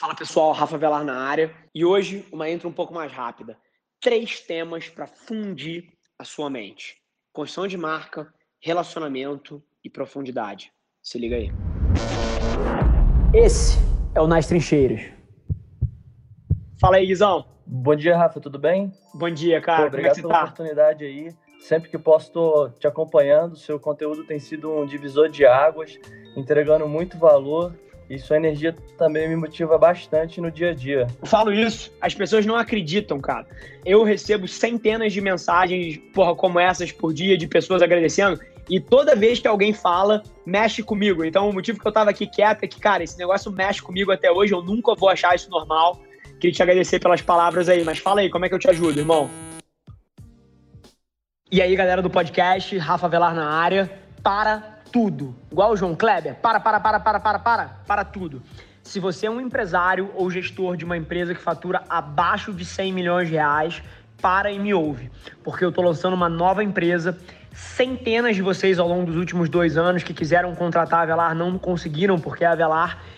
Fala pessoal, Rafa Velar na área e hoje uma intro um pouco mais rápida. Três temas para fundir a sua mente: construção de marca, relacionamento e profundidade. Se liga aí. Esse é o Nas Trincheiras. Fala aí, Guizão. Bom dia, Rafa, tudo bem? Bom dia, cara. Pô, obrigado Como é que você pela tá? oportunidade aí. Sempre que posso, tô te acompanhando. Seu conteúdo tem sido um divisor de águas, entregando muito valor. E sua energia também me motiva bastante no dia a dia. Eu falo isso, as pessoas não acreditam, cara. Eu recebo centenas de mensagens, porra, como essas por dia, de pessoas agradecendo, e toda vez que alguém fala, mexe comigo. Então, o motivo que eu tava aqui quieto é que, cara, esse negócio mexe comigo até hoje, eu nunca vou achar isso normal. Queria te agradecer pelas palavras aí, mas fala aí, como é que eu te ajudo, irmão? E aí, galera do podcast, Rafa Velar na área, para tudo. Igual o João Kleber, para, para, para, para, para, para, para tudo. Se você é um empresário ou gestor de uma empresa que fatura abaixo de 100 milhões de reais, para e me ouve, porque eu tô lançando uma nova empresa. Centenas de vocês ao longo dos últimos dois anos que quiseram contratar a Avelar não conseguiram, porque a Avelar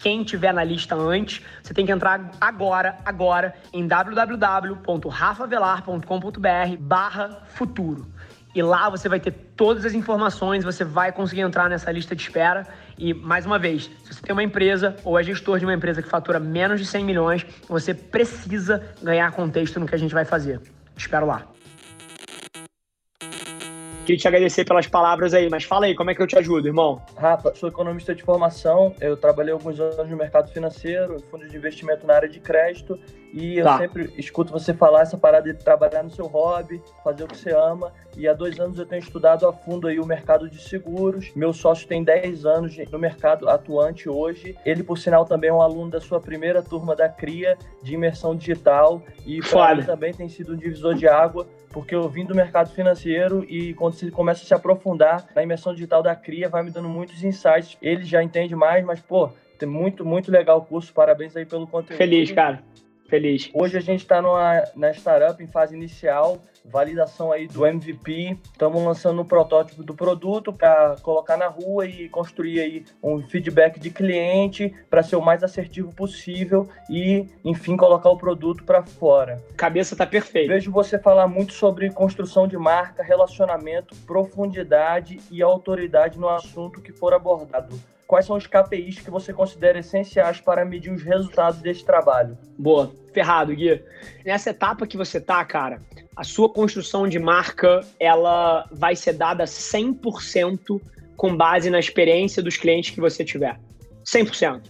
quem tiver na lista antes, você tem que entrar agora, agora, em www.rafavelar.com.br barra futuro. E lá você vai ter todas as informações, você vai conseguir entrar nessa lista de espera. E, mais uma vez, se você tem uma empresa ou é gestor de uma empresa que fatura menos de 100 milhões, você precisa ganhar contexto no que a gente vai fazer. Te espero lá. Queria te agradecer pelas palavras aí, mas fala aí, como é que eu te ajudo, irmão? Rafa, sou economista de formação. Eu trabalhei alguns anos no mercado financeiro, fundo de investimento na área de crédito. E eu Tá. sempre escuto você falar essa parada de trabalhar no seu hobby, fazer o que você ama. E há dois anos eu tenho estudado a fundo aí o mercado de seguros. Meu sócio tem 10 anos no mercado atuante hoje. Ele, por sinal, também é um aluno da sua primeira turma da CRIA de imersão digital. E para mim também tem sido um divisor de água, porque eu vim do mercado financeiro e quando você começa a se aprofundar na imersão digital da CRIA, vai me dando muitos insights. Ele já entende mais, mas, pô, tem muito, muito legal o curso. Parabéns aí pelo conteúdo. Feliz, cara. Feliz. Hoje a gente está na startup em fase inicial, validação aí do MVP. Estamos lançando um protótipo do produto para colocar na rua e construir aí um feedback de cliente para ser o mais assertivo possível e, enfim, colocar o produto para fora. Cabeça tá perfeita. Vejo você falar muito sobre construção de marca, relacionamento, profundidade e autoridade no assunto que for abordado. Quais são os KPIs que você considera essenciais para medir os resultados desse trabalho? Boa. Ferrado, Gui. Nessa etapa que você tá, cara, a sua construção de marca, ela vai ser dada 100% com base na experiência dos clientes que você tiver. 100%.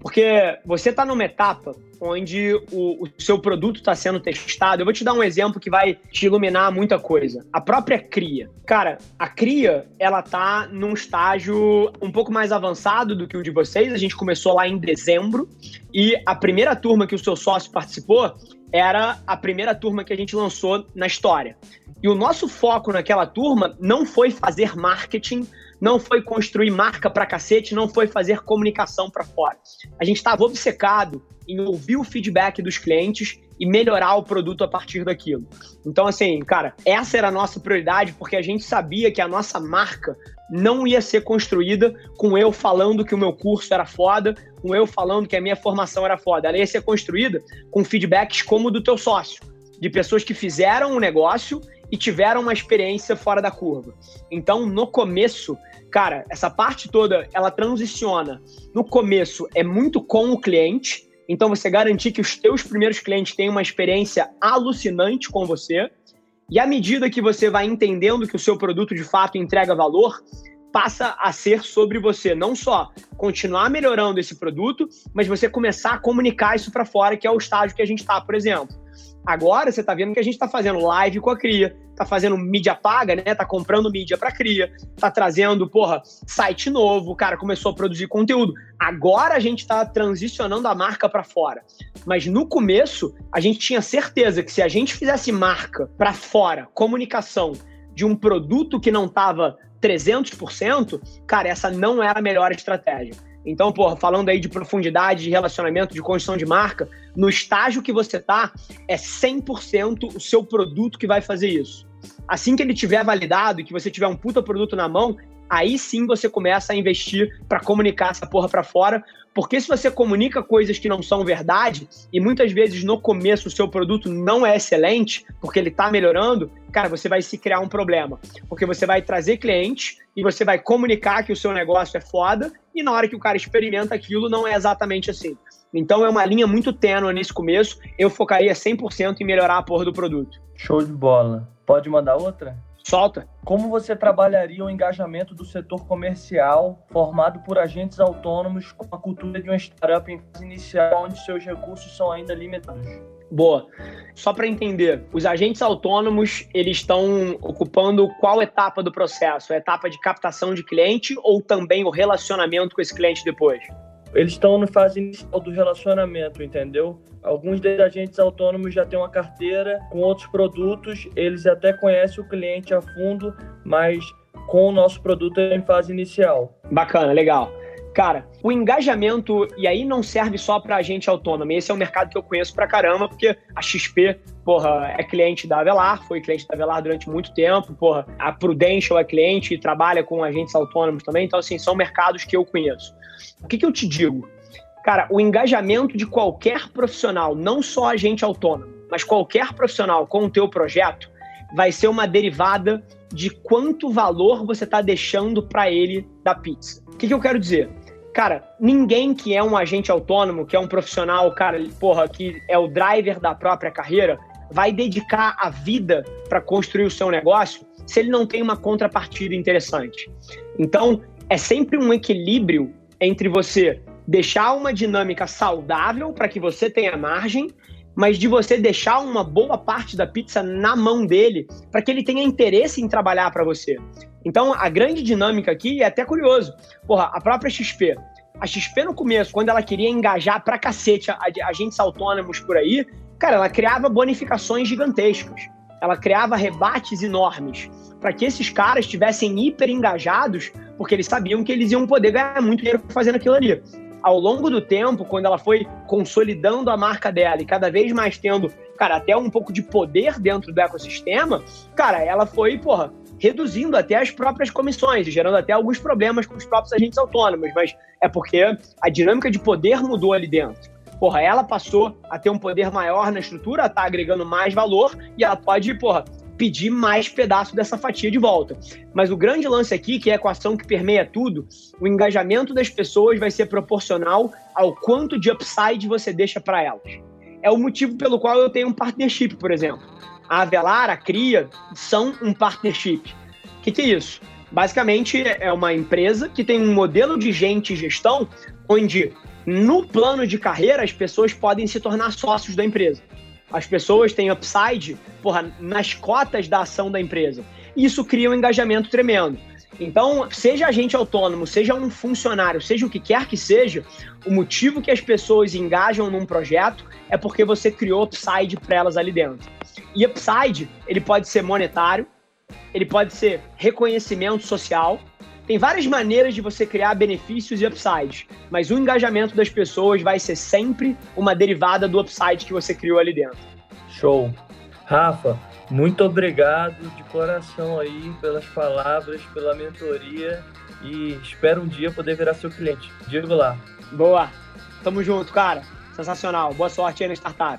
Porque você tá numa etapa onde o, o seu produto está sendo testado. Eu vou te dar um exemplo que vai te iluminar muita coisa. A própria cria. Cara, a cria, ela tá num estágio um pouco mais avançado do que o de vocês. A gente começou lá em dezembro e a primeira turma que o seu sócio participou era a primeira turma que a gente lançou na história. E o nosso foco naquela turma não foi fazer marketing, não foi construir marca pra cacete, não foi fazer comunicação pra fora. A gente estava obcecado em ouvir o feedback dos clientes e melhorar o produto a partir daquilo. Então, assim, cara, essa era a nossa prioridade porque a gente sabia que a nossa marca não ia ser construída com eu falando que o meu curso era foda, com eu falando que a minha formação era foda. Ela ia ser construída com feedbacks como o do teu sócio, de pessoas que fizeram um negócio e tiveram uma experiência fora da curva. Então, no começo, cara, essa parte toda, ela transiciona. No começo é muito com o cliente, então você garantir que os teus primeiros clientes tenham uma experiência alucinante com você. E à medida que você vai entendendo que o seu produto de fato entrega valor, passa a ser sobre você não só continuar melhorando esse produto, mas você começar a comunicar isso para fora, que é o estágio que a gente está, por exemplo. Agora você está vendo que a gente está fazendo live com a Cria, está fazendo mídia paga, né? Tá comprando mídia para Cria, tá trazendo, porra, site novo, o cara começou a produzir conteúdo. Agora a gente está transicionando a marca para fora. Mas no começo, a gente tinha certeza que se a gente fizesse marca para fora, comunicação de um produto que não estava 300%, cara, essa não era a melhor estratégia. Então, porra, falando aí de profundidade, de relacionamento, de construção de marca, no estágio que você tá, é 100% o seu produto que vai fazer isso. Assim que ele tiver validado e que você tiver um puta produto na mão, aí sim você começa a investir para comunicar essa porra para fora, porque se você comunica coisas que não são verdade, e muitas vezes no começo o seu produto não é excelente, porque ele está melhorando, cara, você vai se criar um problema. Porque você vai trazer clientes e você vai comunicar que o seu negócio é foda, e na hora que o cara experimenta aquilo, não é exatamente assim. Então é uma linha muito tênue nesse começo. Eu focaria 100% em melhorar a porra do produto. Show de bola. Pode mandar outra? Solta. Como você trabalharia o engajamento do setor comercial formado por agentes autônomos com a cultura de uma startup em fase inicial onde seus recursos são ainda limitados? Boa. Só para entender, os agentes autônomos, eles estão ocupando qual etapa do processo? A etapa de captação de cliente ou também o relacionamento com esse cliente depois? Eles estão na fase inicial do relacionamento, entendeu? Alguns dos agentes autônomos já têm uma carteira com outros produtos, eles até conhecem o cliente a fundo, mas com o nosso produto em fase inicial. Bacana, legal. Cara, o engajamento, e aí não serve só para agente autônomo, esse é um mercado que eu conheço pra caramba, porque a XP, porra, é cliente da Avelar, foi cliente da Avelar durante muito tempo, porra, a Prudential é cliente e trabalha com agentes autônomos também, então, assim, são mercados que eu conheço. O que, que eu te digo? Cara, o engajamento de qualquer profissional, não só agente autônomo, mas qualquer profissional com o teu projeto, vai ser uma derivada de quanto valor você está deixando para ele da pizza. O que, que eu quero dizer? Cara, ninguém que é um agente autônomo, que é um profissional, cara, porra, que é o driver da própria carreira, vai dedicar a vida para construir o seu negócio se ele não tem uma contrapartida interessante. Então, é sempre um equilíbrio entre você deixar uma dinâmica saudável para que você tenha margem, mas de você deixar uma boa parte da pizza na mão dele para que ele tenha interesse em trabalhar para você. Então, a grande dinâmica aqui é até curioso. Porra, a própria XP. A XP no começo, quando ela queria engajar pra cacete agentes autônomos por aí, cara, ela criava bonificações gigantescas. Ela criava rebates enormes para que esses caras estivessem hiper engajados porque eles sabiam que eles iam poder ganhar muito dinheiro fazendo aquilo ali. Ao longo do tempo, quando ela foi consolidando a marca dela e cada vez mais tendo, cara, até um pouco de poder dentro do ecossistema, cara, ela foi, porra, reduzindo até as próprias comissões, gerando até alguns problemas com os próprios agentes autônomos, mas é porque a dinâmica de poder mudou ali dentro. Porra, ela passou a ter um poder maior na estrutura, tá agregando mais valor e ela pode, porra, pedir mais pedaço dessa fatia de volta. Mas o grande lance aqui, que é a equação que permeia tudo, o engajamento das pessoas vai ser proporcional ao quanto de upside você deixa para elas. É o motivo pelo qual eu tenho um partnership, por exemplo. A Avelar, a Cria, são um partnership. O que, que é isso? Basicamente, é uma empresa que tem um modelo de gente e gestão onde, no plano de carreira, as pessoas podem se tornar sócios da empresa. As pessoas têm upside, porra, nas cotas da ação da empresa. Isso cria um engajamento tremendo. Então, seja agente autônomo, seja um funcionário, seja o que quer que seja, o motivo que as pessoas engajam num projeto é porque você criou upside para elas ali dentro. E upside, ele pode ser monetário, ele pode ser reconhecimento social, tem várias maneiras de você criar benefícios e upsides, mas o engajamento das pessoas vai ser sempre uma derivada do upside que você criou ali dentro. Show. Rafa, muito obrigado de coração aí pelas palavras, pela mentoria e espero um dia poder virar seu cliente. Digo lá. Boa. Tamo junto, cara. Sensacional. Boa sorte aí na startup.